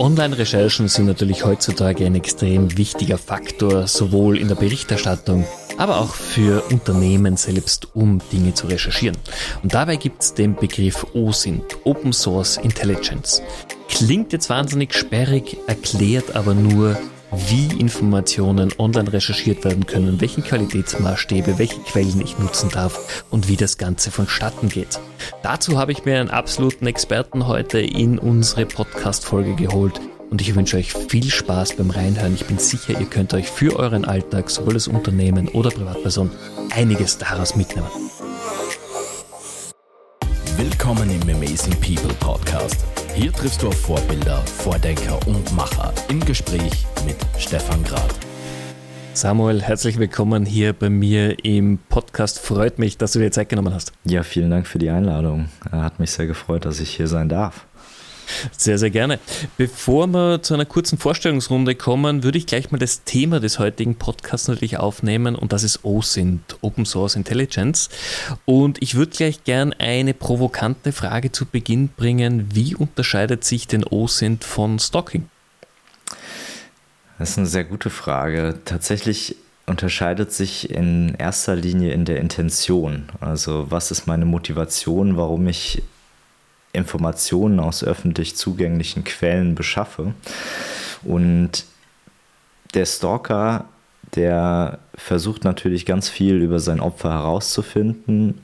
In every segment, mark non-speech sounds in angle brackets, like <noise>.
Online-Recherchen sind natürlich heutzutage ein extrem wichtiger Faktor, sowohl in der Berichterstattung, aber auch für Unternehmen selbst, um Dinge zu recherchieren. Und dabei gibt es den Begriff OSINT, Open Source Intelligence. Klingt jetzt wahnsinnig sperrig, erklärt aber nur, wie Informationen online recherchiert werden können, welche Qualitätsmaßstäbe, welche Quellen ich nutzen darf und wie das Ganze vonstatten geht. Dazu habe ich mir einen absoluten Experten heute in unsere Podcast-Folge geholt und ich wünsche euch viel Spaß beim Reinhören. Ich bin sicher, ihr könnt euch für euren Alltag, sowohl als Unternehmen oder Privatperson, einiges daraus mitnehmen. Willkommen im Amazing People Podcast hier triffst du auf Vorbilder, Vordenker und Macher im Gespräch mit Stefan Grad. Samuel, herzlich willkommen hier bei mir im Podcast. Freut mich, dass du dir Zeit genommen hast. Ja, vielen Dank für die Einladung. Hat mich sehr gefreut, dass ich hier sein darf. Sehr, sehr gerne. Bevor wir zu einer kurzen Vorstellungsrunde kommen, würde ich gleich mal das Thema des heutigen Podcasts natürlich aufnehmen und das ist OSINT, Open Source Intelligence. Und ich würde gleich gern eine provokante Frage zu Beginn bringen. Wie unterscheidet sich denn OSINT von Stalking? Das ist eine sehr gute Frage. Tatsächlich unterscheidet sich in erster Linie in der Intention. Also was ist meine Motivation, warum ich Informationen aus öffentlich zugänglichen Quellen beschaffe. Und der Stalker, der versucht natürlich ganz viel über sein Opfer herauszufinden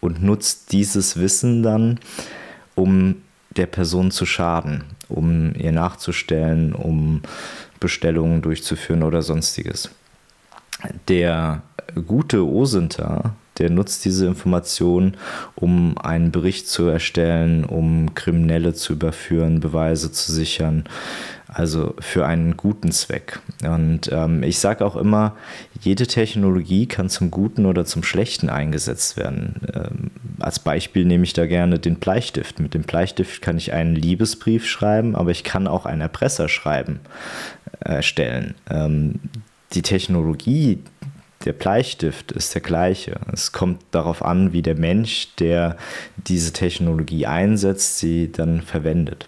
und nutzt dieses Wissen dann, um der Person zu schaden, um ihr nachzustellen, um Bestellungen durchzuführen oder sonstiges. Der gute Osinter, der nutzt diese Information, um einen Bericht zu erstellen, um Kriminelle zu überführen, Beweise zu sichern. Also für einen guten Zweck. Und ähm, ich sage auch immer, jede Technologie kann zum Guten oder zum Schlechten eingesetzt werden. Ähm, als Beispiel nehme ich da gerne den Bleistift. Mit dem Bleistift kann ich einen Liebesbrief schreiben, aber ich kann auch ein Erpresserschreiben erstellen. Ähm, die Technologie, der Bleistift ist der gleiche. Es kommt darauf an, wie der Mensch, der diese Technologie einsetzt, sie dann verwendet.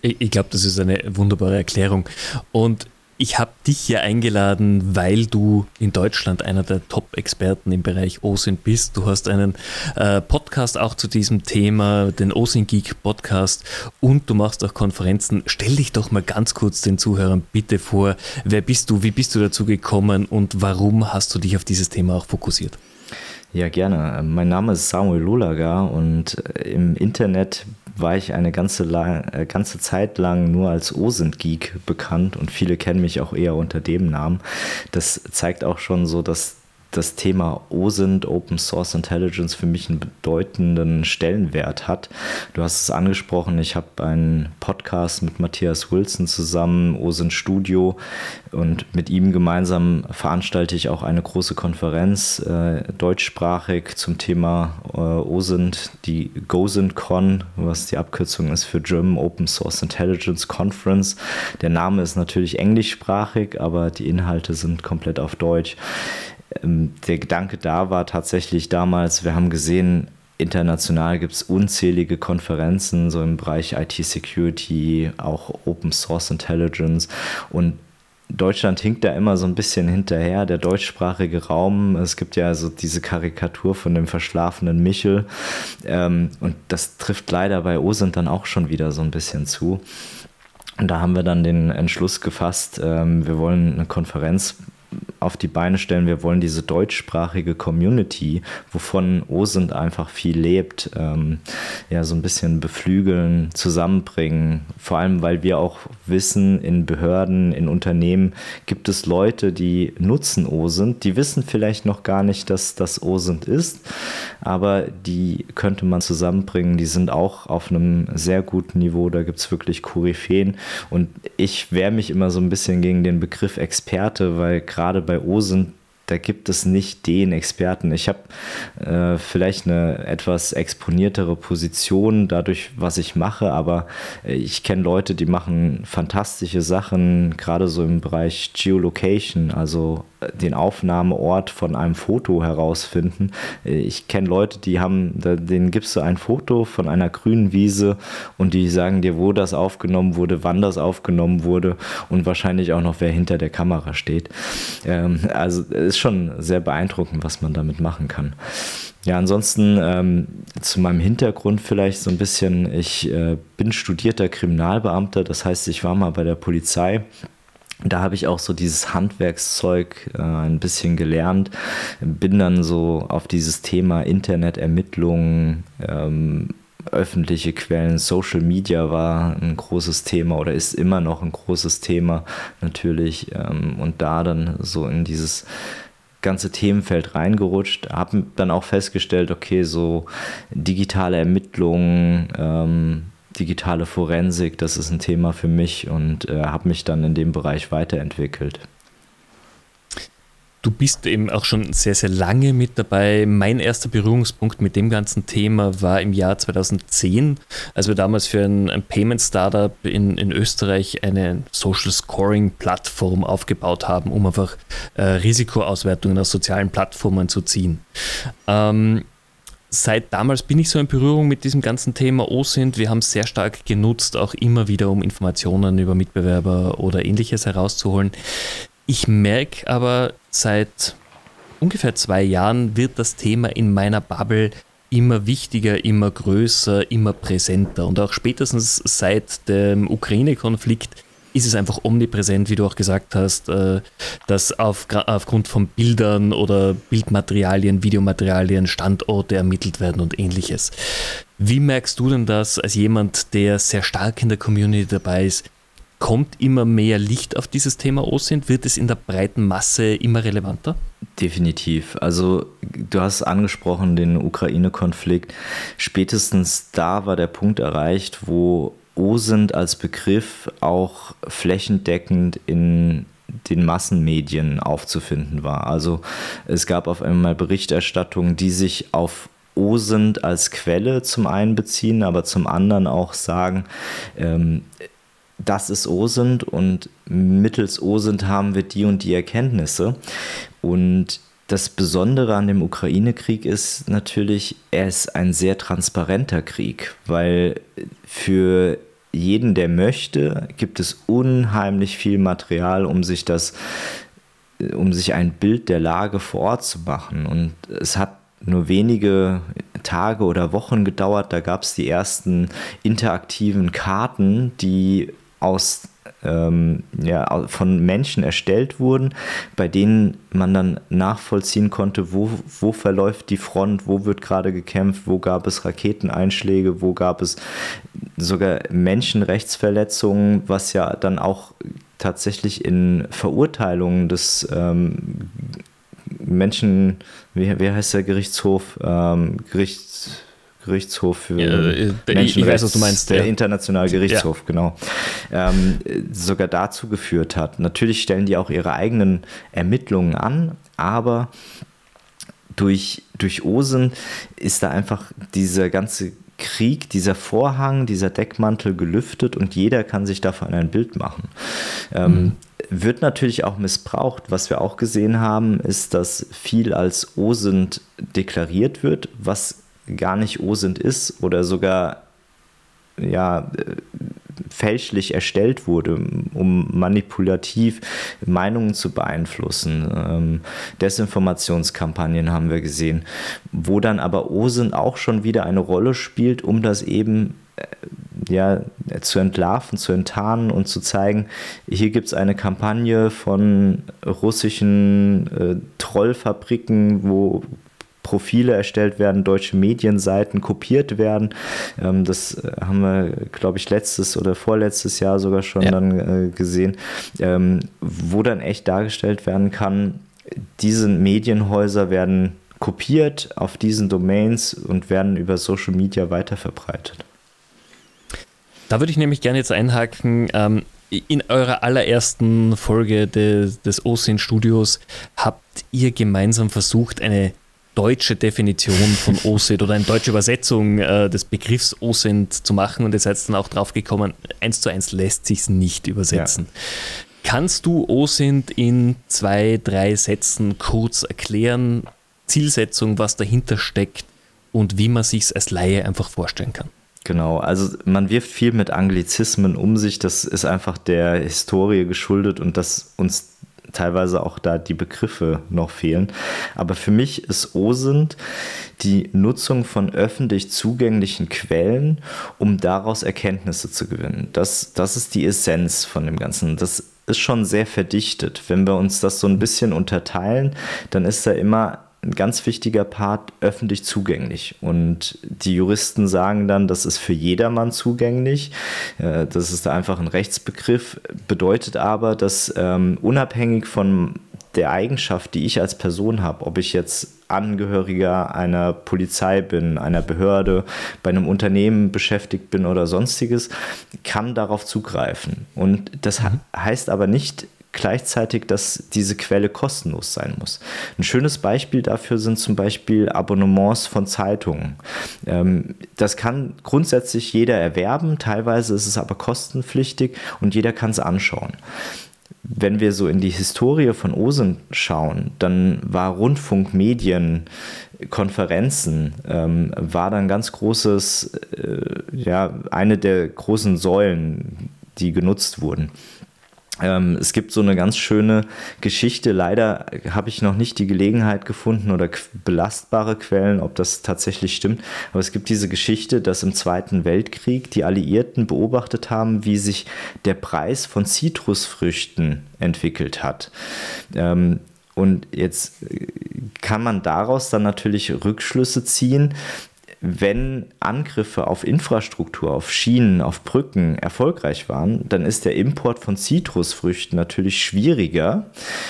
Ich glaube, das ist eine wunderbare Erklärung. Und ich habe dich ja eingeladen, weil du in Deutschland einer der Top-Experten im Bereich OSINT bist. Du hast einen äh, Podcast auch zu diesem Thema, den OSINT Geek Podcast und du machst auch Konferenzen. Stell dich doch mal ganz kurz den Zuhörern bitte vor. Wer bist du? Wie bist du dazu gekommen und warum hast du dich auf dieses Thema auch fokussiert? Ja, gerne. Mein Name ist Samuel Lulaga und äh, im Internet war ich eine ganze, äh, ganze Zeit lang nur als OSINT-Geek bekannt und viele kennen mich auch eher unter dem Namen. Das zeigt auch schon so, dass das Thema OSINT, Open Source Intelligence, für mich einen bedeutenden Stellenwert hat. Du hast es angesprochen, ich habe einen Podcast mit Matthias Wilson zusammen, OSINT Studio, und mit ihm gemeinsam veranstalte ich auch eine große Konferenz äh, deutschsprachig zum Thema äh, OSINT, die GOSINT-Con, was die Abkürzung ist für German Open Source Intelligence Conference. Der Name ist natürlich englischsprachig, aber die Inhalte sind komplett auf Deutsch. Ähm, der Gedanke da war tatsächlich damals, wir haben gesehen, international gibt es unzählige Konferenzen, so im Bereich IT-Security, auch Open Source Intelligence und Deutschland hinkt da immer so ein bisschen hinterher, der deutschsprachige Raum. Es gibt ja so diese Karikatur von dem verschlafenen Michel. Ähm, und das trifft leider bei OSINT dann auch schon wieder so ein bisschen zu. Und da haben wir dann den Entschluss gefasst, ähm, wir wollen eine Konferenz auf die Beine stellen. Wir wollen diese deutschsprachige Community, wovon OSINT einfach viel lebt, ähm, ja, so ein bisschen beflügeln, zusammenbringen. Vor allem, weil wir auch wissen, in Behörden, in Unternehmen gibt es Leute, die nutzen OSINT, die wissen vielleicht noch gar nicht, dass das OSINT ist, aber die könnte man zusammenbringen. Die sind auch auf einem sehr guten Niveau. Da gibt es wirklich Koryphäen. Und ich wehre mich immer so ein bisschen gegen den Begriff Experte, weil gerade bei OSINT da gibt es nicht den Experten. Ich habe äh, vielleicht eine etwas exponiertere Position dadurch, was ich mache, aber äh, ich kenne Leute, die machen fantastische Sachen, gerade so im Bereich Geolocation, also den Aufnahmeort von einem Foto herausfinden. Ich kenne Leute, die haben, denen gibst du ein Foto von einer grünen Wiese und die sagen dir, wo das aufgenommen wurde, wann das aufgenommen wurde und wahrscheinlich auch noch, wer hinter der Kamera steht. Ähm, also ist schon sehr beeindruckend, was man damit machen kann. Ja, ansonsten ähm, zu meinem Hintergrund vielleicht so ein bisschen. Ich äh, bin studierter Kriminalbeamter, das heißt, ich war mal bei der Polizei. Da habe ich auch so dieses Handwerkszeug äh, ein bisschen gelernt, bin dann so auf dieses Thema Internetermittlungen, ähm, öffentliche Quellen, Social Media war ein großes Thema oder ist immer noch ein großes Thema natürlich ähm, und da dann so in dieses ganze Themenfeld reingerutscht, habe dann auch festgestellt, okay, so digitale Ermittlungen, ähm, digitale Forensik, das ist ein Thema für mich und äh, habe mich dann in dem Bereich weiterentwickelt. Du bist eben auch schon sehr, sehr lange mit dabei. Mein erster Berührungspunkt mit dem ganzen Thema war im Jahr 2010, als wir damals für ein, ein Payment Startup in, in Österreich eine Social Scoring Plattform aufgebaut haben, um einfach äh, Risikoauswertungen aus sozialen Plattformen zu ziehen. Ähm, seit damals bin ich so in Berührung mit diesem ganzen Thema OSINT. Wir haben es sehr stark genutzt, auch immer wieder, um Informationen über Mitbewerber oder ähnliches herauszuholen. Ich merke aber seit ungefähr zwei Jahren wird das Thema in meiner Bubble immer wichtiger, immer größer, immer präsenter. Und auch spätestens seit dem Ukraine-Konflikt ist es einfach omnipräsent, wie du auch gesagt hast, äh, dass auf, aufgrund von Bildern oder Bildmaterialien, Videomaterialien Standorte ermittelt werden und ähnliches. Wie merkst du denn das als jemand, der sehr stark in der Community dabei ist? Kommt immer mehr Licht auf dieses Thema OSINT? Wird es in der breiten Masse immer relevanter? Definitiv. Also du hast angesprochen den Ukraine-Konflikt. Spätestens da war der Punkt erreicht, wo OSINT als Begriff auch flächendeckend in den Massenmedien aufzufinden war. Also es gab auf einmal Berichterstattungen, die sich auf OSINT als Quelle zum einen beziehen, aber zum anderen auch sagen, ähm, das ist OSINT und mittels OSINT haben wir die und die Erkenntnisse. Und das Besondere an dem Ukraine-Krieg ist natürlich, er ist ein sehr transparenter Krieg, weil für jeden, der möchte, gibt es unheimlich viel Material, um sich das, um sich ein Bild der Lage vor Ort zu machen. Und es hat nur wenige Tage oder Wochen gedauert, da gab es die ersten interaktiven Karten, die aus ähm, ja, von Menschen erstellt wurden, bei denen man dann nachvollziehen konnte, wo, wo verläuft die Front, wo wird gerade gekämpft, wo gab es Raketeneinschläge, wo gab es sogar Menschenrechtsverletzungen, was ja dann auch tatsächlich in Verurteilungen des ähm, Menschen, wie, wie heißt der Gerichtshof, ähm, Gerichts Gerichtshof für ja, äh, Menschenrechts, ich weiß, was du meinst, der ja. Internationale Gerichtshof, ja. genau, ähm, sogar dazu geführt hat. Natürlich stellen die auch ihre eigenen Ermittlungen an, aber durch, durch Osen ist da einfach dieser ganze Krieg, dieser Vorhang, dieser Deckmantel gelüftet und jeder kann sich davon ein Bild machen. Ähm, mhm. Wird natürlich auch missbraucht. Was wir auch gesehen haben, ist, dass viel als OSINT deklariert wird, was gar nicht OSINT ist oder sogar ja, fälschlich erstellt wurde, um manipulativ Meinungen zu beeinflussen. Ähm, Desinformationskampagnen haben wir gesehen, wo dann aber OSINT auch schon wieder eine Rolle spielt, um das eben äh, ja, zu entlarven, zu enttarnen und zu zeigen, hier gibt es eine Kampagne von russischen äh, Trollfabriken, wo Profile erstellt werden, deutsche Medienseiten kopiert werden. Ähm, das äh, haben wir, glaube ich, letztes oder vorletztes Jahr sogar schon ja. dann äh, gesehen, ähm, wo dann echt dargestellt werden kann, diese Medienhäuser werden kopiert auf diesen Domains und werden über Social Media weiterverbreitet. Da würde ich nämlich gerne jetzt einhaken. Ähm, in eurer allerersten Folge des, des OSIN Studios habt ihr gemeinsam versucht, eine deutsche Definition von <laughs> OSINT oder eine deutsche Übersetzung äh, des Begriffs OSINT zu machen und ihr seid dann auch drauf gekommen, eins zu eins lässt sich nicht übersetzen. Ja. Kannst du OSINT in zwei, drei Sätzen kurz erklären, Zielsetzung, was dahinter steckt und wie man sich es als Laie einfach vorstellen kann? Genau, also man wirft viel mit Anglizismen um sich, das ist einfach der Historie geschuldet und dass uns teilweise auch da die Begriffe noch fehlen. Aber für mich ist OSINT die Nutzung von öffentlich zugänglichen Quellen, um daraus Erkenntnisse zu gewinnen. Das, das ist die Essenz von dem Ganzen. Das ist schon sehr verdichtet. Wenn wir uns das so ein bisschen unterteilen, dann ist da immer ein ganz wichtiger Part öffentlich zugänglich. Und die Juristen sagen dann, das ist für jedermann zugänglich. Äh, das ist einfach ein Rechtsbegriff, bedeutet aber, dass ähm, unabhängig von der Eigenschaft, die ich als Person habe, ob ich jetzt Angehöriger einer Polizei bin, einer Behörde, bei einem Unternehmen beschäftigt bin oder sonstiges, kann darauf zugreifen. Und das mhm. heißt aber nicht gleichzeitig, dass diese Quelle kostenlos sein muss. Ein schönes Beispiel dafür sind zum Beispiel Abonnements von Zeitungen. Ähm, das kann grundsätzlich jeder erwerben, teilweise ist es aber kostenpflichtig und jeder kann es anschauen. Wenn wir so in die Historie von Osen schauen, dann war Rundfunk, Medien, Konferenzen ähm, war dann ganz großes, äh, ja, eine der großen Säulen, die genutzt wurden. Ähm, es gibt so eine ganz schöne Geschichte. Leider habe ich noch nicht die Gelegenheit gefunden oder belastbare Quellen, ob das tatsächlich stimmt. Aber es gibt diese Geschichte, dass im Zweiten Weltkrieg die Alliierten beobachtet haben, wie sich der Preis von Zitrusfrüchten entwickelt hat. Ähm, und jetzt kann man daraus dann natürlich Rückschlüsse ziehen, wenn Angriffe auf Infrastruktur, auf Schienen, auf Brücken erfolgreich waren, dann ist der Import von Zitrusfrüchten natürlich schwieriger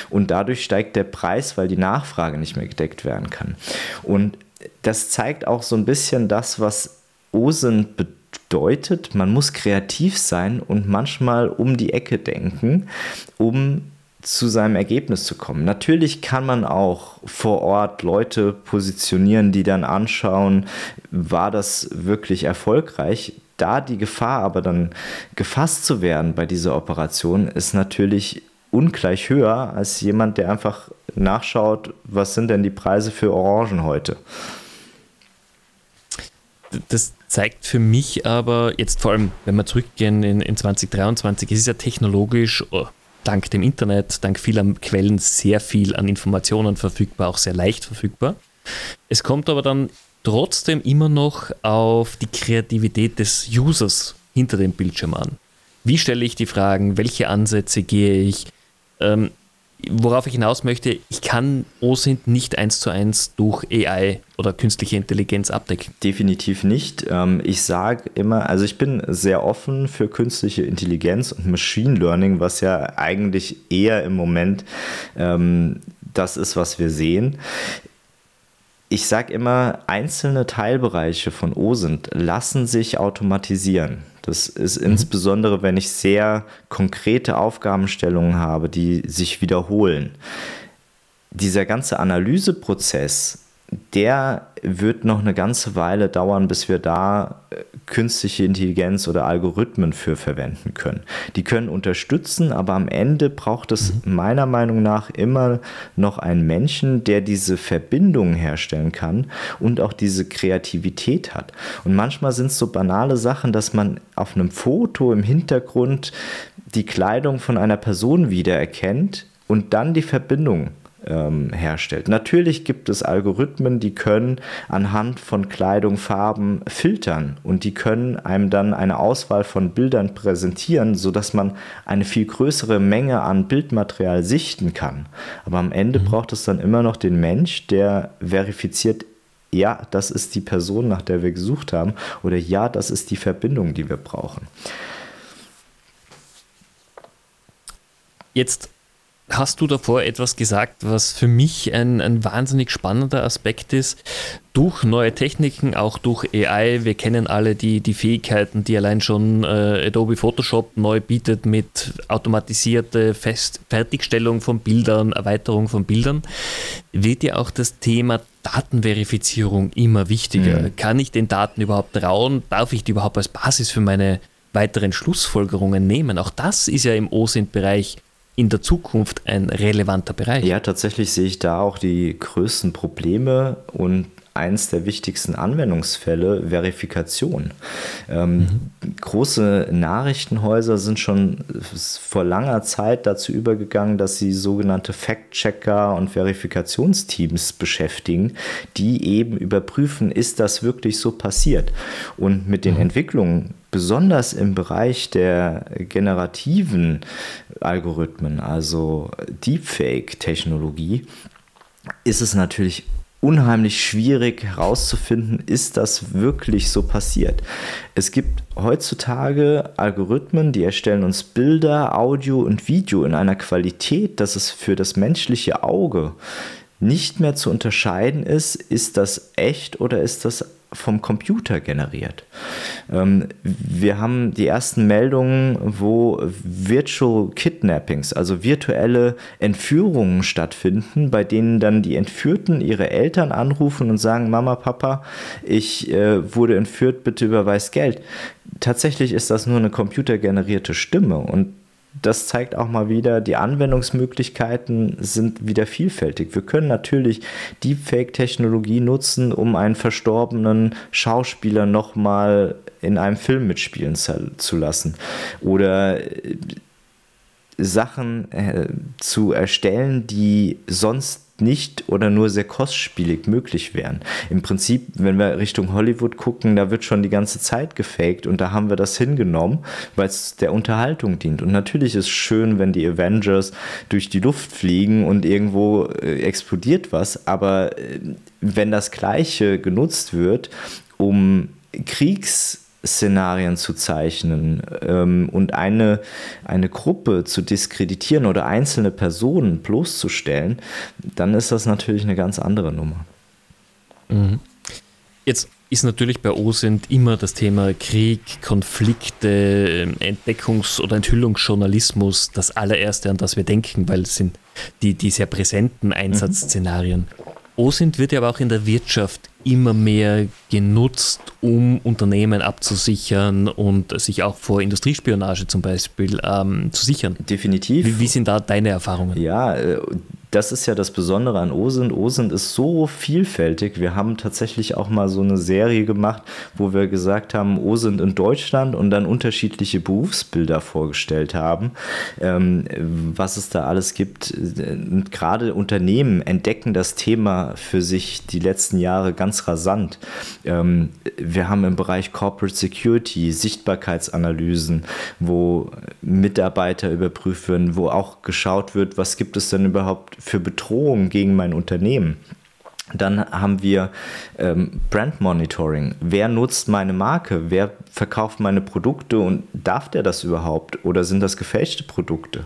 und dadurch steigt der Preis, weil die Nachfrage nicht mehr gedeckt werden kann. Und das zeigt auch so ein bisschen das, was OSINT bedeutet. Man muss kreativ sein und manchmal um die Ecke denken, um zu seinem Ergebnis zu kommen. Natürlich kann man auch vor Ort Leute positionieren, die dann anschauen, war das wirklich erfolgreich. Da die Gefahr aber dann gefasst zu werden bei dieser Operation ist natürlich ungleich höher als jemand, der einfach nachschaut, was sind denn die Preise für Orangen heute. Das zeigt für mich aber jetzt vor allem, wenn wir zurückgehen in, in 2023, es ist ja technologisch oh, dank dem Internet, dank vieler Quellen sehr viel an Informationen verfügbar, auch sehr leicht verfügbar. Es kommt aber dann trotzdem immer noch auf die Kreativität des Users hinter dem Bildschirm an. Wie stelle ich die Fragen? Welche Ansätze gehe ich? Ähm, worauf ich hinaus möchte, ich kann OSINT nicht eins zu eins durch AI oder künstliche Intelligenz abdecken. Definitiv nicht. Ähm, ich sage immer, also ich bin sehr offen für künstliche Intelligenz und Machine Learning, was ja eigentlich eher im Moment ähm, das ist, was wir sehen ich sage immer, einzelne Teilbereiche von OSINT lassen sich automatisieren. Das ist mhm. insbesondere, wenn ich sehr konkrete Aufgabenstellungen habe, die sich wiederholen. Dieser ganze Analyseprozess der wird noch eine ganze Weile dauern, bis wir da äh, künstliche Intelligenz oder Algorithmen für verwenden können. Die können unterstützen, aber am Ende braucht es meiner Meinung nach immer noch einen Menschen, der diese Verbindungen herstellen kann und auch diese Kreativität hat. Und manchmal sind es so banale Sachen, dass man auf einem Foto im Hintergrund die Kleidung von einer Person wiedererkennt und dann die Verbindung ähm, herstellt. Natürlich gibt es Algorithmen, die können anhand von Kleidung, Farben filtern und die können einem dann eine Auswahl von Bildern präsentieren, sodass man eine viel größere Menge an Bildmaterial sichten kann. Aber am Ende mhm. braucht es dann immer noch den Mensch, der verifiziert, ja, das ist die Person, nach der wir gesucht haben, oder ja, das ist die Verbindung, die wir brauchen. Jetzt hast du davor etwas gesagt, was für mich ein, ein wahnsinnig spannender Aspekt ist. Durch neue Techniken, auch durch AI, wir kennen alle die, die Fähigkeiten, die allein schon äh, Adobe Photoshop neu bietet mit automatisierte Fest Fertigstellung von Bildern, Erweiterung von Bildern, wird ja auch das Thema Datenverifizierung immer wichtiger. Mhm. Kann ich den Daten überhaupt trauen? Darf ich die überhaupt als Basis für meine weiteren Schlussfolgerungen nehmen? Auch das ist ja im OSINT-Bereich in der Zukunft ein relevanter Bereich. Ja, tatsächlich sehe ich da auch die größten Probleme und eins der wichtigsten Anwendungsfälle Verifikation. Ähm, mhm. Große Nachrichtenhäuser sind schon vor langer Zeit dazu übergegangen, dass sie sogenannte Fact-Checker und Verifikationsteams beschäftigen, die eben überprüfen, ist das wirklich so passiert. Und mit den mhm. Entwicklungen besonders im Bereich der generativen Algorithmen, also Deepfake-Technologie, ist es natürlich unheimlich schwierig herauszufinden, ist das wirklich so passiert. Es gibt heutzutage Algorithmen, die erstellen uns Bilder, Audio und Video in einer Qualität, dass es für das menschliche Auge nicht mehr zu unterscheiden ist, ist das echt oder ist das vom Computer generiert. Ähm, wir haben die ersten Meldungen, wo Virtual Kidnappings, also virtuelle Entführungen stattfinden, bei denen dann die Entführten ihre Eltern anrufen und sagen, Mama, Papa, ich äh, wurde entführt, bitte überweis Geld. Tatsächlich ist das nur eine computergenerierte Stimme und das zeigt auch mal wieder, die Anwendungsmöglichkeiten sind wieder vielfältig. Wir können natürlich Deepfake-Technologie nutzen, um einen verstorbenen Schauspieler nochmal in einem Film mitspielen zu lassen. Oder äh, Sachen äh, zu erstellen, die sonst nicht oder nur sehr kostspielig möglich wären. Im Prinzip, wenn wir Richtung Hollywood gucken, da wird schon die ganze Zeit gefaked und da haben wir das hingenommen, weil es der Unterhaltung dient. Und natürlich ist es schön, wenn die Avengers durch die Luft fliegen und irgendwo äh, explodiert was, aber äh, wenn das Gleiche genutzt wird, um Kriegs Szenarien zu zeichnen ähm, und eine, eine Gruppe zu diskreditieren oder einzelne Personen bloßzustellen, dann ist das natürlich eine ganz andere Nummer. Mhm. Jetzt ist natürlich bei OSINT immer das Thema Krieg, Konflikte, Entdeckungs- oder Enthüllungsjournalismus das allererste, an das wir denken, weil es sind die, die sehr präsenten Einsatzszenarien. Mhm. OSINT wird ja aber auch in der Wirtschaft immer mehr genutzt, um Unternehmen abzusichern und sich auch vor Industriespionage zum Beispiel ähm, zu sichern. Definitiv. Wie, wie, sind da deine Erfahrungen? Ja, äh, das ist ja das Besondere an OSINT. OSINT ist so vielfältig. Wir haben tatsächlich auch mal so eine Serie gemacht, wo wir gesagt haben, OSINT in Deutschland und dann unterschiedliche Berufsbilder vorgestellt haben, ähm, was es da alles gibt. Und gerade Unternehmen entdecken das Thema für sich die letzten Jahre ganz rasant. Ähm, wir haben im Bereich Corporate Security Sichtbarkeitsanalysen, wo Mitarbeiter überprüft werden, wo auch geschaut wird, was gibt es denn überhaupt für Bedrohungen gegen mein Unternehmen. Dann haben wir ähm, Brand Monitoring. Wer nutzt meine Marke? Wer verkauft meine Produkte und darf der das überhaupt? Oder sind das gefälschte Produkte?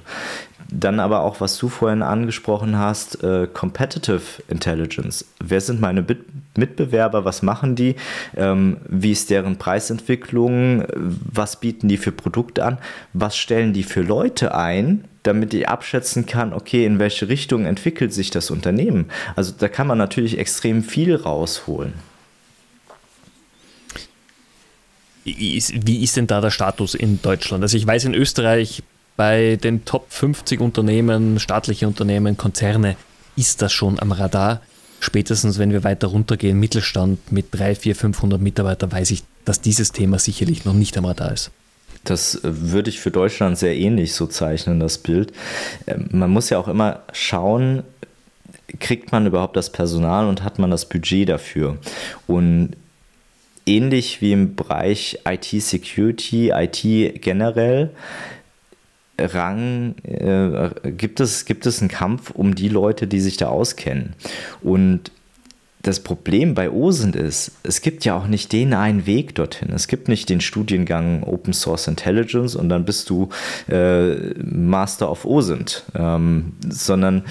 Dann aber auch, was du vorhin angesprochen hast, äh, Competitive Intelligence. Wer sind meine Bit Mitbewerber? Was machen die? Ähm, wie ist deren Preisentwicklung? Was bieten die für Produkte an? Was stellen die für Leute ein? Damit ich abschätzen kann, okay, in welche Richtung entwickelt sich das Unternehmen. Also da kann man natürlich extrem viel rausholen. Wie ist denn da der Status in Deutschland? Also ich weiß, in Österreich bei den Top 50 Unternehmen, staatliche Unternehmen, Konzerne, ist das schon am Radar. Spätestens, wenn wir weiter runtergehen, Mittelstand mit 3, 4, 500 Mitarbeitern, weiß ich, dass dieses Thema sicherlich noch nicht am Radar ist. Das würde ich für Deutschland sehr ähnlich so zeichnen, das Bild. Ähm, man muss ja auch immer schauen, kriegt man überhaupt das Personal und hat man das Budget dafür? Und ähnlich wie im Bereich IT-Security, IT generell, Rang äh, gibt, es, gibt es einen Kampf um die Leute, die sich da auskennen. Und das Problem bei OSINT ist, es gibt ja auch nicht den einen Weg dorthin. Es gibt nicht den Studiengang Open Source Intelligence und dann bist du äh, Master of OSINT, ähm, sondern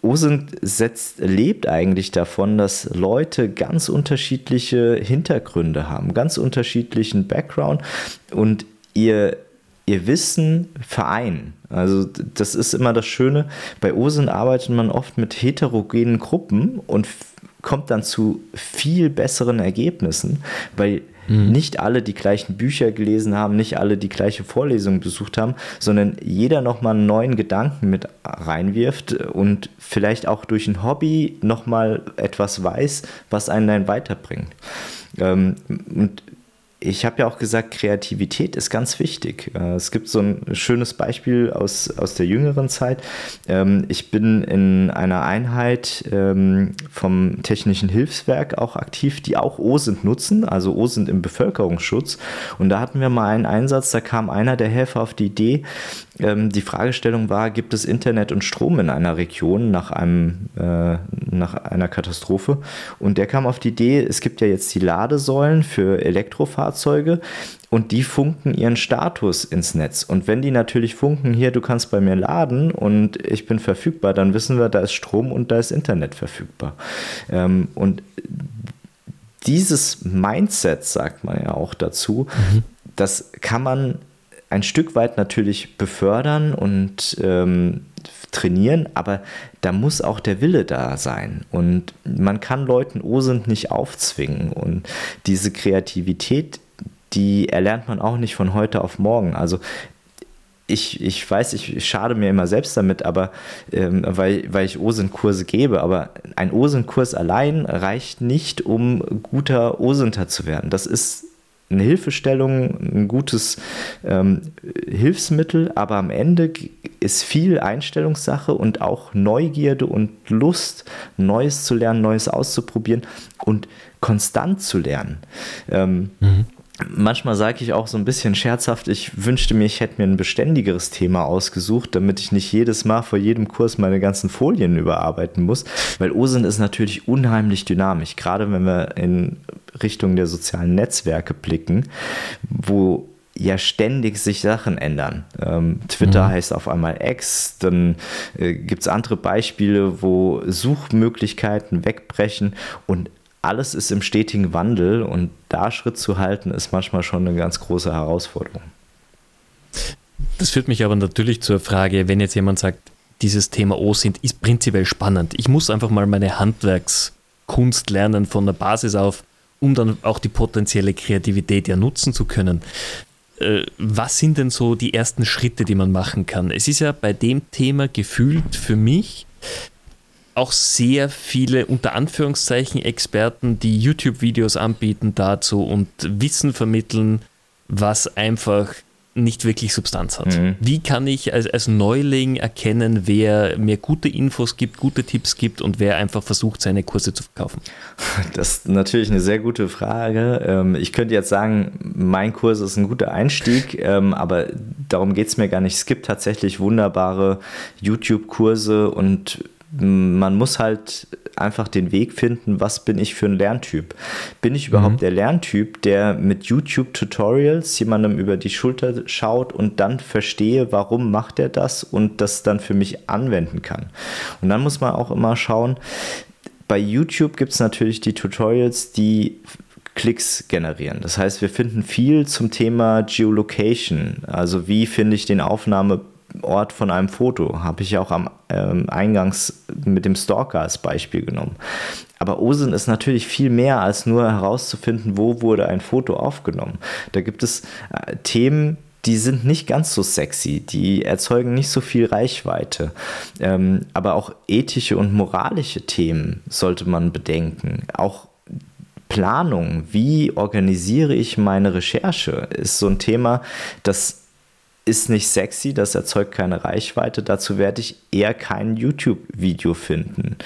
OSINT setzt, lebt eigentlich davon, dass Leute ganz unterschiedliche Hintergründe haben, ganz unterschiedlichen Background und ihr ihr Wissen vereinen. Also das ist immer das Schöne. Bei OSINT arbeitet man oft mit heterogenen Gruppen und kommt dann zu viel besseren Ergebnissen, weil mhm. nicht alle die gleichen Bücher gelesen haben, nicht alle die gleiche Vorlesung besucht haben, sondern jeder nochmal einen neuen Gedanken mit reinwirft und vielleicht auch durch ein Hobby nochmal etwas weiß, was einen dann weiterbringt. Ähm, und ich habe ja auch gesagt, Kreativität ist ganz wichtig. Äh, es gibt so ein schönes Beispiel aus, aus der jüngeren Zeit. Ähm, ich bin in einer Einheit ähm, vom Technischen Hilfswerk auch aktiv, die auch OSINT nutzen, also OSINT im Bevölkerungsschutz. Und da hatten wir mal einen Einsatz, da kam einer der Helfer auf die Idee, ähm, die Fragestellung war, gibt es Internet und Strom in einer Region nach, einem, äh, nach einer Katastrophe? Und der kam auf die Idee, es gibt ja jetzt die Ladesäulen für Elektrofahrzeuge und die funken ihren Status ins Netz. Und wenn die natürlich funken, hier, du kannst bei mir laden und ich bin verfügbar, dann wissen wir, da ist Strom und da ist Internet verfügbar. Ähm, und dieses Mindset, sagt man ja auch dazu, mhm. das kann man ein Stück weit natürlich befördern und ähm, trainieren, aber da muss auch der Wille da sein. Und man kann Leuten OSINT nicht aufzwingen. Und diese Kreativität, die erlernt man auch nicht von heute auf morgen. Also ich, ich weiß, ich schade mir immer selbst damit, aber ähm, weil, weil ich OSINT-Kurse gebe, aber ein OSINT-Kurs allein reicht nicht, um guter OSINTer zu werden. Das ist eine Hilfestellung, ein gutes ähm, Hilfsmittel, aber am Ende ist viel Einstellungssache und auch Neugierde und Lust, Neues zu lernen, Neues auszuprobieren und konstant zu lernen. Ähm, mhm. Manchmal sage ich auch so ein bisschen scherzhaft, ich wünschte mir, ich hätte mir ein beständigeres Thema ausgesucht, damit ich nicht jedes Mal vor jedem Kurs meine ganzen Folien überarbeiten muss, weil OSINT ist natürlich unheimlich dynamisch, gerade wenn wir in Richtung der sozialen Netzwerke blicken, wo ja ständig sich Sachen ändern. Ähm, Twitter mhm. heißt auf einmal X, dann äh, gibt es andere Beispiele, wo Suchmöglichkeiten wegbrechen und alles ist im stetigen Wandel und da Schritt zu halten, ist manchmal schon eine ganz große Herausforderung. Das führt mich aber natürlich zur Frage, wenn jetzt jemand sagt, dieses Thema OSINT ist prinzipiell spannend. Ich muss einfach mal meine Handwerkskunst lernen von der Basis auf, um dann auch die potenzielle Kreativität ja nutzen zu können. Äh, was sind denn so die ersten Schritte, die man machen kann? Es ist ja bei dem Thema gefühlt für mich auch sehr viele unter Anführungszeichen Experten, die YouTube-Videos anbieten dazu und Wissen vermitteln, was einfach nicht wirklich Substanz hat. Mhm. Wie kann ich als, als Neuling erkennen, wer mir gute Infos gibt, gute Tipps gibt und wer einfach versucht, seine Kurse zu verkaufen? Das ist natürlich eine sehr gute Frage. Ähm, ich könnte jetzt sagen, mein Kurs ist ein guter Einstieg, ähm, aber darum geht es mir gar nicht. Es gibt tatsächlich wunderbare YouTube-Kurse und man muss halt einfach den Weg finden, was bin ich für ein Lerntyp? Bin ich überhaupt mhm. der Lerntyp, der mit YouTube-Tutorials jemandem über die Schulter schaut und dann verstehe, warum macht er das und das dann für mich anwenden kann? Und dann muss man auch immer schauen, bei YouTube gibt es natürlich die Tutorials, die Klicks generieren. Das heißt, wir finden viel zum Thema Geolocation. Also wie finde ich den Aufnahme Ort von einem Foto. Habe ich ja auch am ähm, Eingangs mit dem Stalker als Beispiel genommen. Aber OSIN ist natürlich viel mehr als nur herauszufinden, wo wurde ein Foto aufgenommen. Da gibt es äh, Themen, die sind nicht ganz so sexy, die erzeugen nicht so viel Reichweite. Ähm, aber auch ethische und moralische Themen sollte man bedenken. Auch Planung, wie organisiere ich meine Recherche, ist so ein Thema, das ist nicht sexy, das erzeugt keine Reichweite. Dazu werde ich eher kein YouTube-Video finden.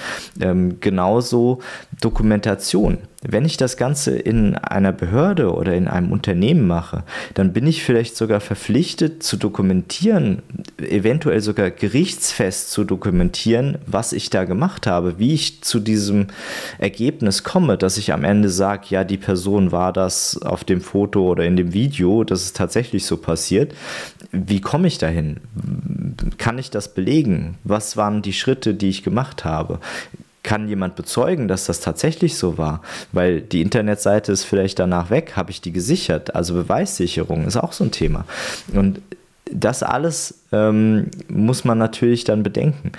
Ähm, genauso Dokumentation. Wenn ich das Ganze in einer Behörde oder in einem Unternehmen mache, dann bin ich vielleicht sogar verpflichtet zu dokumentieren, eventuell sogar gerichtsfest zu dokumentieren, was ich da gemacht habe, wie ich zu diesem Ergebnis komme, dass ich am Ende sage, ja, die Person war das auf dem Foto oder in dem Video, das ist tatsächlich so passiert. Wie komme ich dahin? Kann ich das belegen? Was waren die Schritte, die ich gemacht habe? Kann jemand bezeugen, dass das tatsächlich so war? Weil die Internetseite ist vielleicht danach weg, habe ich die gesichert? Also Beweissicherung ist auch so ein Thema. Und das alles ähm, muss man natürlich dann bedenken.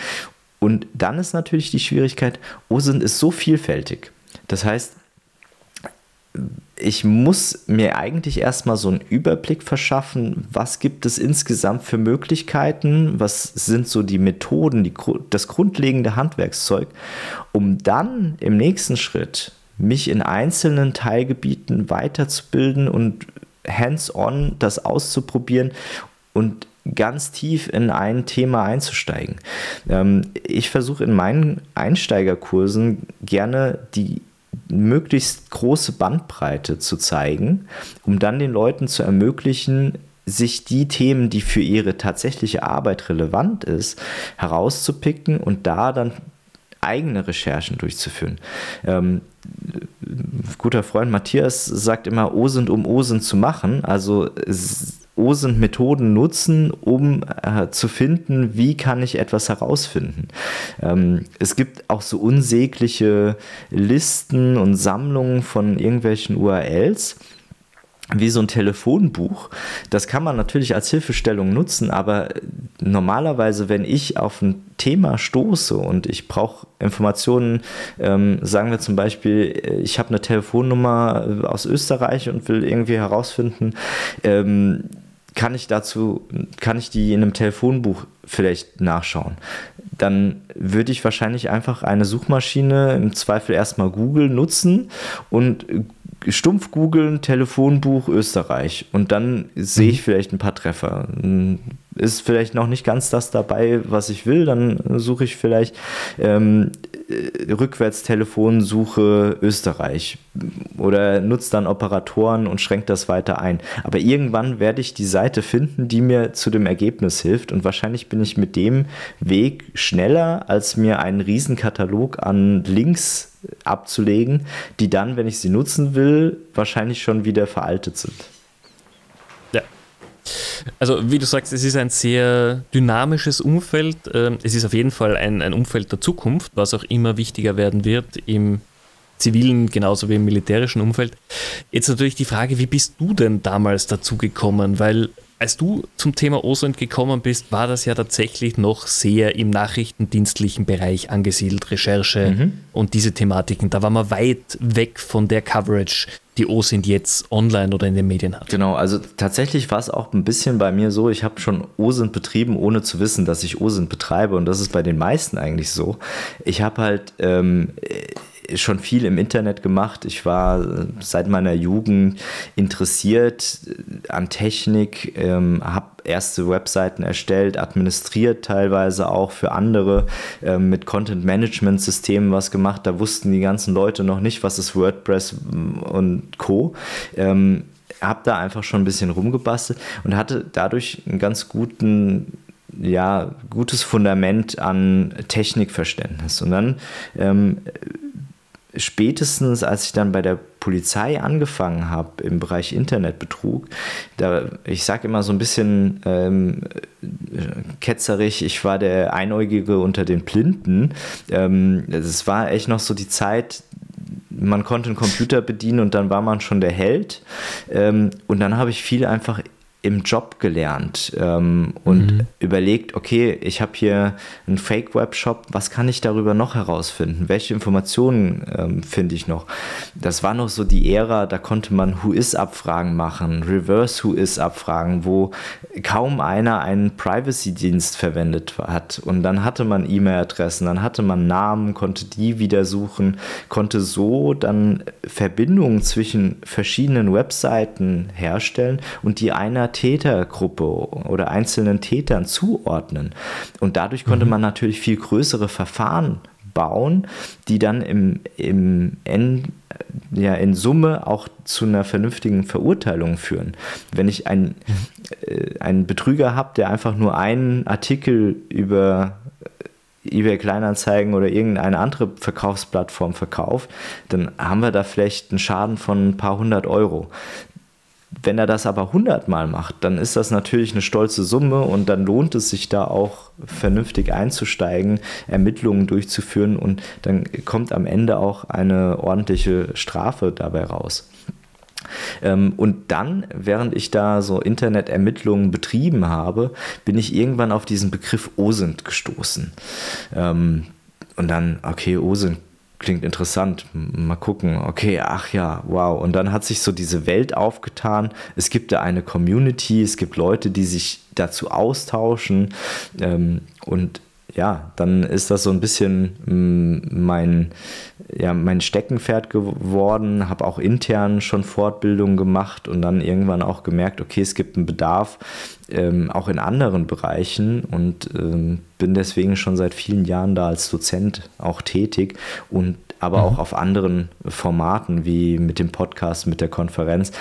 Und dann ist natürlich die Schwierigkeit, OSINT ist so vielfältig. Das heißt, ich muss mir eigentlich erstmal so einen Überblick verschaffen, was gibt es insgesamt für Möglichkeiten, was sind so die Methoden, die, das grundlegende Handwerkszeug, um dann im nächsten Schritt mich in einzelnen Teilgebieten weiterzubilden und hands-on das auszuprobieren und ganz tief in ein Thema einzusteigen. Ähm, ich versuche in meinen Einsteigerkursen gerne die möglichst große Bandbreite zu zeigen, um dann den Leuten zu ermöglichen, sich die Themen, die für ihre tatsächliche Arbeit relevant ist, herauszupicken und da dann eigene Recherchen durchzuführen. Ähm, guter Freund Matthias sagt immer, OSINT um OSINT zu machen. Also OSINT Methoden nutzen, um äh, zu finden, wie kann ich etwas herausfinden. Ähm, es gibt auch so unsägliche Listen und Sammlungen von irgendwelchen URLs wie so ein Telefonbuch. Das kann man natürlich als Hilfestellung nutzen, aber normalerweise, wenn ich auf ein Thema stoße und ich brauche Informationen, ähm, sagen wir zum Beispiel, ich habe eine Telefonnummer aus Österreich und will irgendwie herausfinden, ähm, kann ich dazu, kann ich die in einem Telefonbuch vielleicht nachschauen? Dann würde ich wahrscheinlich einfach eine Suchmaschine im Zweifel erstmal Google nutzen und stumpf googeln, Telefonbuch Österreich und dann sehe ich mhm. vielleicht ein paar Treffer. Ist vielleicht noch nicht ganz das dabei, was ich will, dann suche ich vielleicht ähm, äh, Rückwärtstelefonsuche Österreich oder nutze dann Operatoren und schränke das weiter ein. Aber irgendwann werde ich die Seite finden, die mir zu dem Ergebnis hilft und wahrscheinlich bin ich mit dem Weg schneller, als mir einen Riesenkatalog an Links abzulegen, die dann, wenn ich sie nutzen will, wahrscheinlich schon wieder veraltet sind. Also wie du sagst, es ist ein sehr dynamisches Umfeld. Ähm, es ist auf jeden Fall ein, ein Umfeld der Zukunft, was auch immer wichtiger werden wird im zivilen genauso wie im militärischen Umfeld. Jetzt natürlich die Frage, wie bist du denn damals dazu gekommen? Weil als du zum Thema OSONT gekommen bist, war das ja tatsächlich noch sehr im nachrichtendienstlichen Bereich angesiedelt, Recherche mhm. und diese Thematiken. Da war man weit weg von der Coverage, die OSINT jetzt online oder in den Medien hat. Genau, also tatsächlich war es auch ein bisschen bei mir so, ich habe schon OSINT betrieben, ohne zu wissen, dass ich OSINT betreibe und das ist bei den meisten eigentlich so. Ich habe halt ähm, schon viel im Internet gemacht. Ich war äh, seit meiner Jugend interessiert äh, an Technik, ähm, habe erste Webseiten erstellt, administriert teilweise auch für andere ähm, mit Content-Management-Systemen was gemacht. Da wussten die ganzen Leute noch nicht, was ist WordPress und Co. Ähm, habe da einfach schon ein bisschen rumgebastelt und hatte dadurch einen ganz guten ja, gutes Fundament an Technikverständnis. Und dann ähm, spätestens als ich dann bei der Polizei angefangen habe im Bereich Internetbetrug, da ich sage immer so ein bisschen ähm, ketzerig, ich war der Einäugige unter den Blinden. Ähm, es war echt noch so die Zeit, man konnte einen Computer bedienen und dann war man schon der Held. Ähm, und dann habe ich viel einfach im Job gelernt ähm, und mhm. überlegt, okay, ich habe hier einen Fake-Webshop, was kann ich darüber noch herausfinden? Welche Informationen ähm, finde ich noch? Das war noch so die Ära, da konnte man Who-Is-Abfragen machen, Reverse-Who-Is-Abfragen, wo kaum einer einen Privacy-Dienst verwendet hat. Und dann hatte man E-Mail-Adressen, dann hatte man Namen, konnte die wieder suchen, konnte so dann Verbindungen zwischen verschiedenen Webseiten herstellen und die einer Tätergruppe oder einzelnen Tätern zuordnen. Und dadurch konnte mhm. man natürlich viel größere Verfahren bauen, die dann im, im End, ja, in Summe auch zu einer vernünftigen Verurteilung führen. Wenn ich einen, äh, einen Betrüger habe, der einfach nur einen Artikel über eBay Kleinanzeigen oder irgendeine andere Verkaufsplattform verkauft, dann haben wir da vielleicht einen Schaden von ein paar hundert Euro. Wenn er das aber 100 Mal macht, dann ist das natürlich eine stolze Summe und dann lohnt es sich da auch vernünftig einzusteigen, Ermittlungen durchzuführen und dann kommt am Ende auch eine ordentliche Strafe dabei raus. Ähm, und dann, während ich da so Internetermittlungen betrieben habe, bin ich irgendwann auf diesen Begriff OSINT gestoßen. Ähm, und dann, okay, OSINT klingt interessant. Mal gucken. Okay, ach ja, wow. Und dann hat sich so diese Welt aufgetan. Es gibt da eine Community, es gibt Leute, die sich dazu austauschen. Ähm, und ja, dann ist das so ein bisschen mm, mein, ja, mein Steckenpferd geworden, habe auch intern schon Fortbildungen gemacht und dann irgendwann auch gemerkt, okay, es gibt einen Bedarf ähm, auch in anderen Bereichen und ähm, bin deswegen schon seit vielen Jahren da als Dozent auch tätig und aber mhm. auch auf anderen Formaten wie mit dem Podcast, mit der Konferenz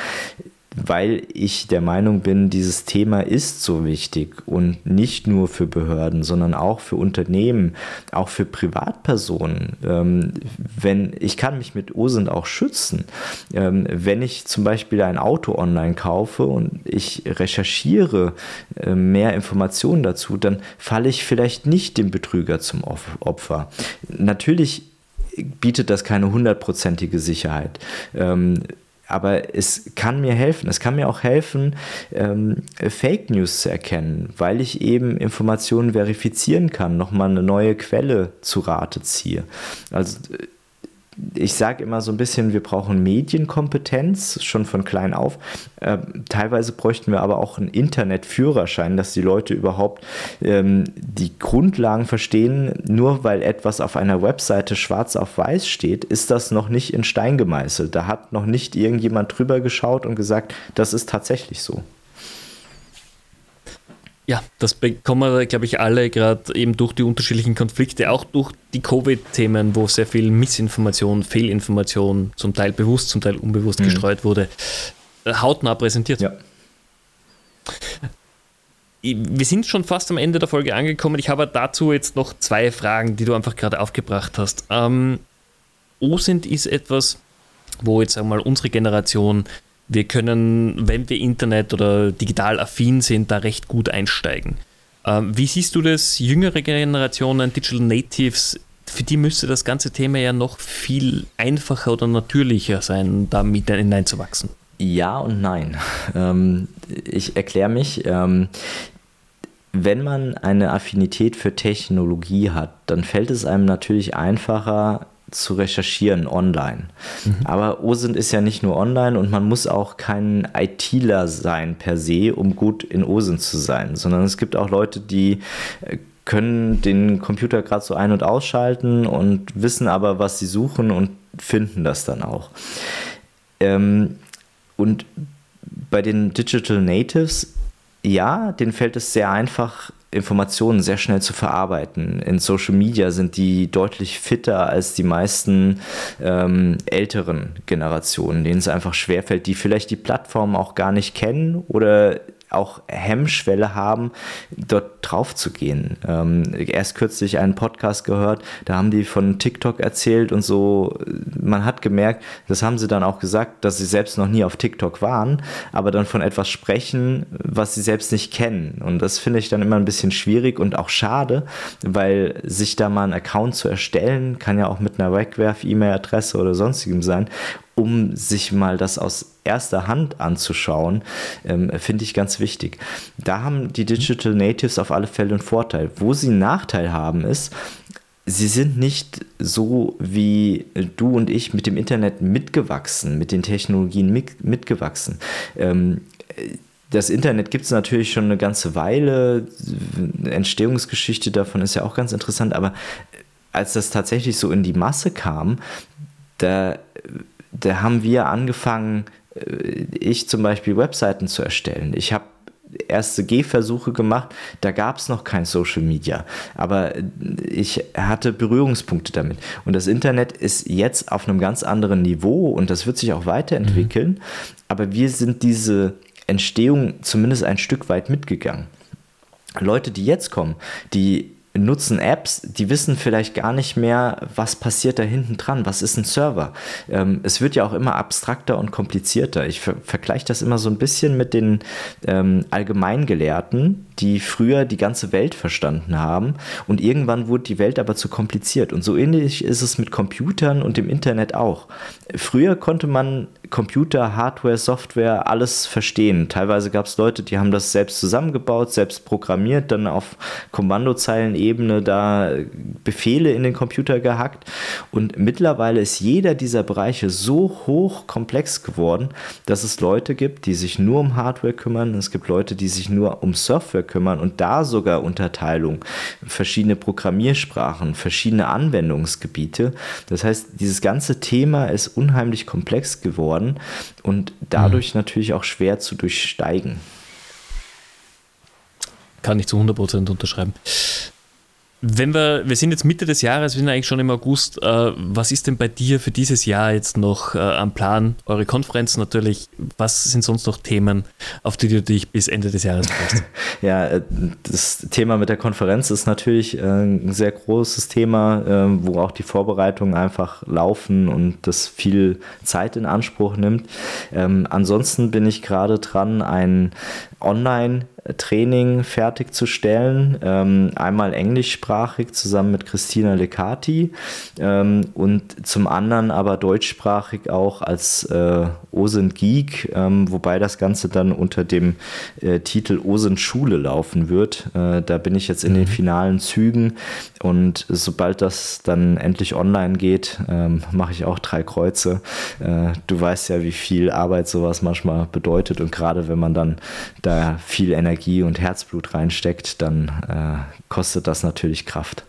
weil ich der Meinung bin, dieses Thema ist so wichtig und nicht nur für Behörden, sondern auch für Unternehmen, auch für Privatpersonen. Ähm, wenn ich kann mich mit OSINT auch schützen, ähm, wenn ich zum Beispiel ein Auto online kaufe und ich recherchiere äh, mehr Informationen dazu, dann falle ich vielleicht nicht dem Betrüger zum Opfer. Natürlich bietet das keine hundertprozentige Sicherheit. Ähm, aber es kann mir helfen. Es kann mir auch helfen, ähm, Fake News zu erkennen, weil ich eben Informationen verifizieren kann, nochmal eine neue Quelle zu Rate ziehe. Also ich sage immer so ein bisschen, wir brauchen Medienkompetenz schon von klein auf. Äh, teilweise bräuchten wir aber auch einen Internetführerschein, dass die Leute überhaupt ähm, die Grundlagen verstehen. Nur weil etwas auf einer Webseite schwarz auf weiß steht, ist das noch nicht in Stein gemeißelt. Da hat noch nicht irgendjemand drüber geschaut und gesagt, das ist tatsächlich so. Ja, das bekommen wir, glaube ich, alle gerade eben durch die unterschiedlichen Konflikte, auch durch die Covid-Themen, wo sehr viel Missinformation, Fehlinformation, zum Teil bewusst, zum Teil unbewusst mhm. gestreut wurde, äh, hautnah präsentiert. Ja. Wir sind schon fast am Ende der Folge angekommen. Ich habe dazu jetzt noch zwei Fragen, die du einfach gerade aufgebracht hast. Ähm, OSINT ist etwas, wo jetzt einmal unsere Generation wir können, wenn wir Internet oder digital affin sind, da recht gut einsteigen. Ähm, wie siehst du das? Jüngere Generationen, Digital Natives, für die müsste das ganze Thema ja noch viel einfacher oder natürlicher sein, da mit hineinzuwachsen. Ja und nein. <laughs> Ähm, ich erkläre mich. Ähm, wenn man eine Affinität für Technologie hat, dann fällt es einem natürlich einfacher, zu recherchieren online. Mhm. Aber OSINT ist ja nicht nur online und man muss auch kein ITler sein per se, um gut in OSINT zu sein, sondern es gibt auch Leute, die äh, können den Computer gerade so ein- und ausschalten und wissen aber, was sie suchen und finden das dann auch. Ähm, und bei den Digital Natives, ja, denen fällt es sehr einfach, Informationen sehr schnell zu verarbeiten. In Social Media sind die deutlich fitter als die meisten ähm, älteren Generationen, denen es einfach schwerfällt, die vielleicht die Plattform auch gar nicht kennen oder auch Hemmschwelle haben, dort drauf zu gehen. Ähm, erst kürzlich einen Podcast gehört, da haben die von TikTok erzählt und so. Man hat gemerkt, das haben sie dann auch gesagt, dass sie selbst noch nie auf TikTok waren, aber dann von etwas sprechen, was sie selbst nicht kennen. Und das finde ich dann immer ein bisschen schwierig und auch schade, weil sich da mal einen Account zu erstellen, kann ja auch mit einer Wegwerf-E-Mail-Adresse oder sonstigem sein um sich mal das aus erster Hand anzuschauen, ähm, finde ich ganz wichtig. Da haben die Digital Natives auf alle Fälle einen Vorteil. Wo sie einen Nachteil haben, ist, sie sind nicht so wie du und ich mit dem Internet mitgewachsen, mit den Technologien mit, mitgewachsen. Ähm, das Internet gibt es natürlich schon eine ganze Weile. Entstehungsgeschichte davon ist ja auch ganz interessant, aber als das tatsächlich so in die Masse kam, da da haben wir angefangen, äh, ich zum Beispiel Webseiten zu erstellen. Ich habe erste Gehversuche gemacht, da gab es noch kein Social Media, aber ich hatte Berührungspunkte damit. Und das Internet ist jetzt auf einem ganz anderen Niveau und das wird sich auch weiterentwickeln, mhm. aber wir sind diese Entstehung zumindest ein Stück weit mitgegangen. Leute, die jetzt kommen, die nutzen Apps, die wissen vielleicht gar nicht mehr, was passiert da hinten dran, was ist ein Server. Ähm, es wird ja auch immer abstrakter und komplizierter. Ich ver vergleiche das immer so ein bisschen mit den ähm, Allgemeingelehrten, die früher die ganze Welt verstanden haben und irgendwann wurde die Welt aber zu kompliziert. Und so ähnlich ist es mit Computern und dem Internet auch. Früher konnte man Computer, Hardware, Software, alles verstehen. Teilweise gab es Leute, die haben das selbst zusammengebaut, selbst programmiert, dann auf Kommandozeilenebene da Befehle in den Computer gehackt. Und mittlerweile ist jeder dieser Bereiche so hoch komplex geworden, dass es Leute gibt, die sich nur um Hardware kümmern. Es gibt Leute, die sich nur um Software kümmern und da sogar Unterteilung, verschiedene Programmiersprachen, verschiedene Anwendungsgebiete. Das heißt, dieses ganze Thema ist unheimlich komplex geworden und dadurch mhm. natürlich auch schwer zu durchsteigen. Kann ich zu 100% unterschreiben. Wenn wir, wir sind jetzt Mitte des Jahres, wir sind eigentlich schon im August. Äh, was ist denn bei dir für dieses Jahr jetzt noch äh, am Plan? Eure Konferenz natürlich. Was sind sonst noch Themen, auf die du dich bis Ende des Jahres freust? <laughs> ja, äh, das Thema mit der Konferenz ist natürlich äh, ein sehr großes Thema, äh, wo auch die Vorbereitungen einfach laufen und das viel Zeit in Anspruch nimmt. Ähm, ansonsten bin ich gerade dran, ein Online- Training fertigzustellen. Ähm, einmal englischsprachig zusammen mit Christina Lecati ähm, und zum anderen aber deutschsprachig auch als äh, OSINT Geek, ähm, wobei das Ganze dann unter dem äh, Titel OSINT Schule laufen wird. Äh, da bin ich jetzt in mhm. den finalen Zügen und sobald das dann endlich online geht, ähm, mache ich auch drei Kreuze. Äh, du weißt ja, wie viel Arbeit sowas manchmal bedeutet und gerade wenn man dann da viel Energie und Herzblut reinsteckt, dann äh, kostet das natürlich Kraft.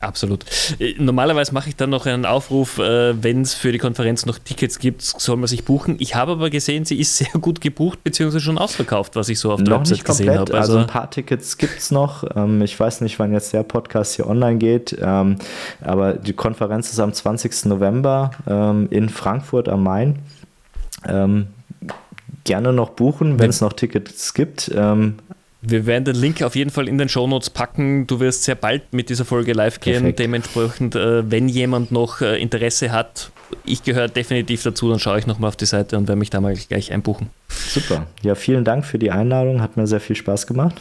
Absolut. Äh, normalerweise mache ich dann noch einen Aufruf, äh, wenn es für die Konferenz noch Tickets gibt, soll man sich buchen. Ich habe aber gesehen, sie ist sehr gut gebucht, beziehungsweise schon ausverkauft, was ich so auf der noch Website gesehen habe. Also, also, ein paar Tickets gibt es noch. Ähm, ich weiß nicht, wann jetzt der Podcast hier online geht, ähm, aber die Konferenz ist am 20. November ähm, in Frankfurt am Main gerne noch buchen, wenn es noch Tickets gibt. Ähm, wir werden den Link auf jeden Fall in den Shownotes packen. Du wirst sehr bald mit dieser Folge live gehen. Perfekt. Dementsprechend, äh, wenn jemand noch äh, Interesse hat, ich gehöre definitiv dazu, dann schaue ich nochmal auf die Seite und werde mich da mal gleich einbuchen. Super. Ja, vielen Dank für die Einladung. Hat mir sehr viel Spaß gemacht.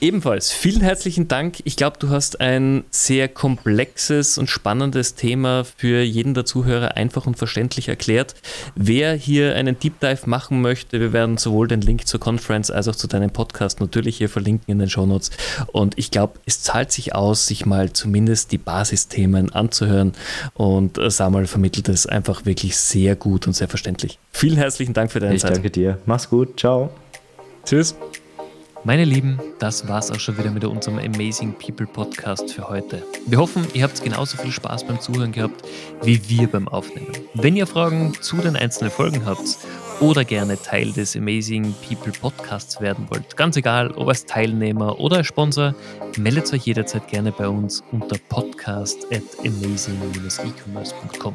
Ebenfalls vielen herzlichen Dank. Ich glaube, du hast ein sehr komplexes und spannendes Thema für jeden der Zuhörer einfach und verständlich erklärt. Wer hier einen Deep Dive machen möchte, wir werden sowohl den Link zur Conference als auch zu deinem Podcast natürlich hier verlinken in den Show Notes. Und ich glaube, es zahlt sich aus, sich mal zumindest die Basisthemen anzuhören. Und äh, Samuel vermittelt es einfach wirklich sehr gut und sehr verständlich. Vielen herzlichen Dank für deine ich Zeit. Ich danke dir. Mach's gut. Ciao. Tschüss. Meine Lieben, das war's auch schon wieder mit unserem Amazing People Podcast für heute. Wir hoffen, ihr habt genauso viel Spaß beim Zuhören gehabt wie wir beim Aufnehmen. Wenn ihr Fragen zu den einzelnen Folgen habt oder gerne Teil des Amazing People Podcasts werden wollt, ganz egal, ob als Teilnehmer oder als Sponsor, meldet euch jederzeit gerne bei uns unter podcast at amazing-ecommerce.com.